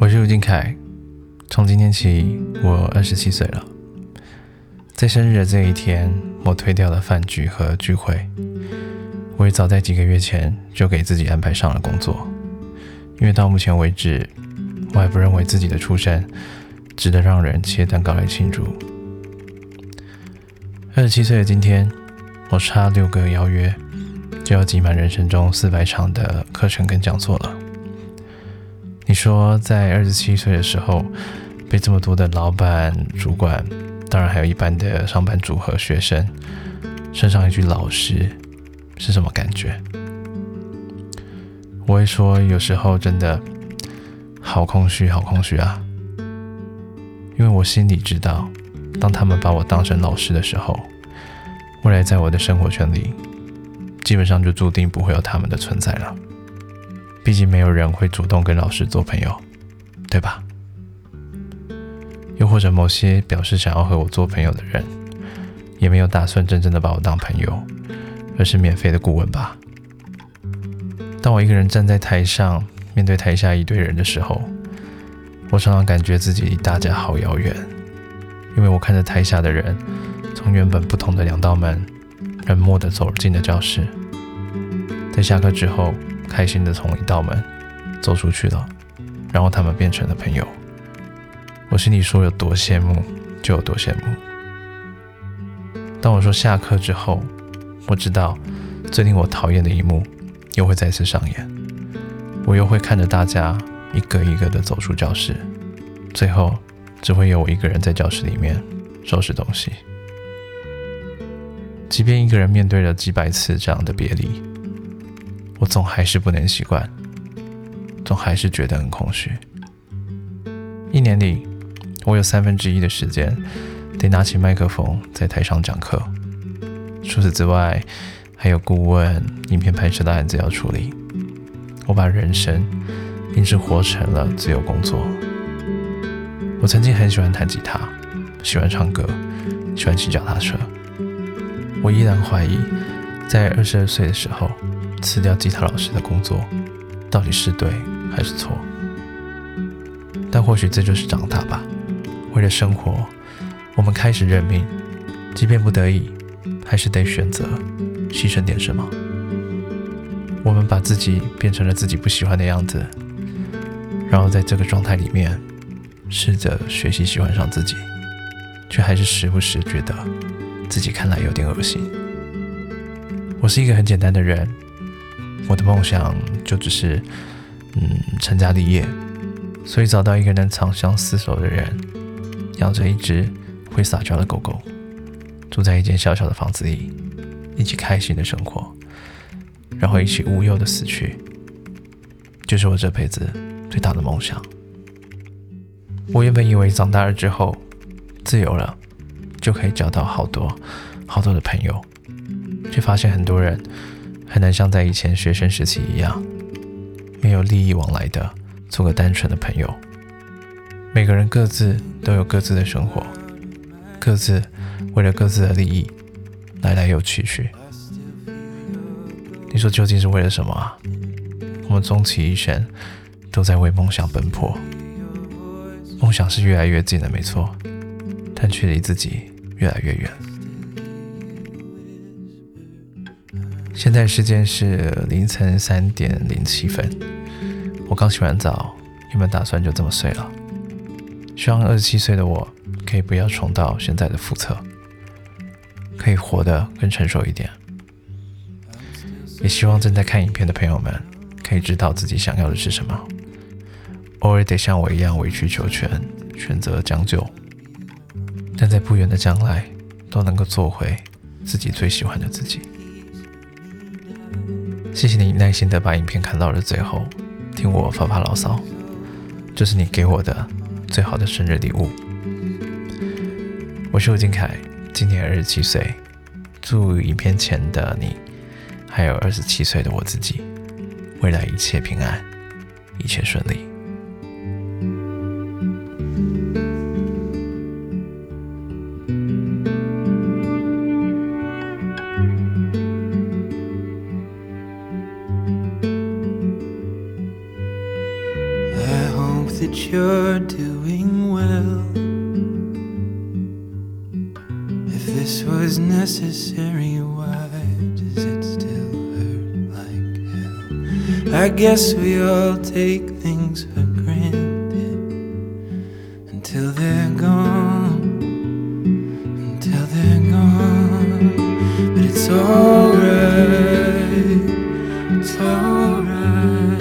我是吴金凯，从今天起，我二十七岁了。在生日的这一天，我推掉了饭局和聚会。我也早在几个月前就给自己安排上了工作，因为到目前为止，我还不认为自己的出身值得让人切蛋糕来庆祝。二十七岁的今天，我差六个邀约，就要挤满人生中四百场的课程跟讲座了。说，在二十七岁的时候，被这么多的老板、主管，当然还有一般的上班族和学生，身上一句老师，是什么感觉？我会说，有时候真的好空虚，好空虚啊！因为我心里知道，当他们把我当成老师的时候，未来在我的生活圈里，基本上就注定不会有他们的存在了。毕竟没有人会主动跟老师做朋友，对吧？又或者某些表示想要和我做朋友的人，也没有打算真正的把我当朋友，而是免费的顾问吧。当我一个人站在台上，面对台下一堆人的时候，我常常感觉自己离大家好遥远，因为我看着台下的人，从原本不同的两道门，冷漠的走进了教室，在下课之后。开心的从一道门走出去了，然后他们变成了朋友。我心里说有多羡慕就有多羡慕。当我说下课之后，我知道最令我讨厌的一幕又会再次上演。我又会看着大家一个一个的走出教室，最后只会有我一个人在教室里面收拾东西。即便一个人面对了几百次这样的别离。总还是不能习惯，总还是觉得很空虚。一年里，我有三分之一的时间得拿起麦克风在台上讲课。除此之外，还有顾问、影片拍摄的案子要处理。我把人生硬是活成了自由工作。我曾经很喜欢弹吉他，喜欢唱歌，喜欢骑脚踏车。我依然怀疑，在二十二岁的时候。辞掉吉他老师的工作，到底是对还是错？但或许这就是长大吧。为了生活，我们开始认命，即便不得已，还是得选择牺牲点什么。我们把自己变成了自己不喜欢的样子，然后在这个状态里面，试着学习喜欢上自己，却还是时不时觉得自己看来有点恶心。我是一个很简单的人。我的梦想就只是，嗯，成家立业，所以找到一个能长相厮守的人，养着一只会撒娇的狗狗，住在一间小小的房子里，一起开心的生活，然后一起无忧的死去，就是我这辈子最大的梦想。我原本以为长大了之后，自由了，就可以交到好多好多的朋友，却发现很多人。很难像在以前学生时期一样，没有利益往来的做个单纯的朋友。每个人各自都有各自的生活，各自为了各自的利益来来又去去。你说究竟是为了什么啊？我们终其一生都在为梦想奔波，梦想是越来越近的，没错，但却离自己越来越远。现在时间是凌晨三点零七分，我刚洗完澡，有没有打算就这么睡了？希望二十七岁的我可以不要重蹈现在的覆辙，可以活得更成熟一点。也希望正在看影片的朋友们可以知道自己想要的是什么，偶尔得像我一样委曲求全，选择将就，但在不远的将来都能够做回自己最喜欢的自己。谢谢你耐心的把影片看到了最后，听我发发牢骚，这是你给我的最好的生日礼物。我是吴金凯，今年二十七岁，祝影片前的你，还有二十七岁的我自己，未来一切平安，一切顺利。that you're doing well. If this was necessary, why does it still hurt like hell? I guess we all take things for granted until they're gone. Until they're gone. But it's alright. It's alright.